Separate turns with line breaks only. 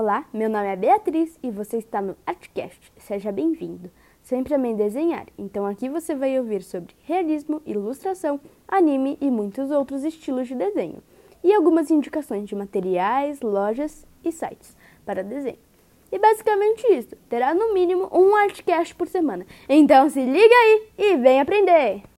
Olá, meu nome é Beatriz e você está no Artcast. Seja bem-vindo. Sempre amei desenhar, então aqui você vai ouvir sobre realismo, ilustração, anime e muitos outros estilos de desenho. E algumas indicações de materiais, lojas e sites para desenho. E basicamente isso. Terá no mínimo um Artcast por semana. Então se liga aí e vem aprender!